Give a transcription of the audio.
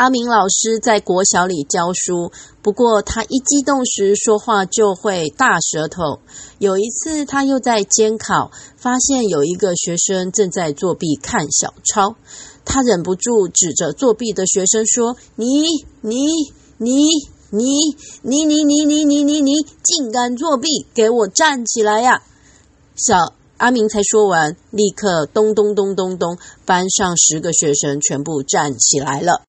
阿明老师在国小里教书，不过他一激动时说话就会大舌头。有一次，他又在监考，发现有一个学生正在作弊看小抄，他忍不住指着作弊的学生说：“你、你、你、你、你、你、你、你、你、你、你，竟敢作弊，给我站起来呀！”小阿明才说完，立刻咚咚咚咚咚，班上十个学生全部站起来了。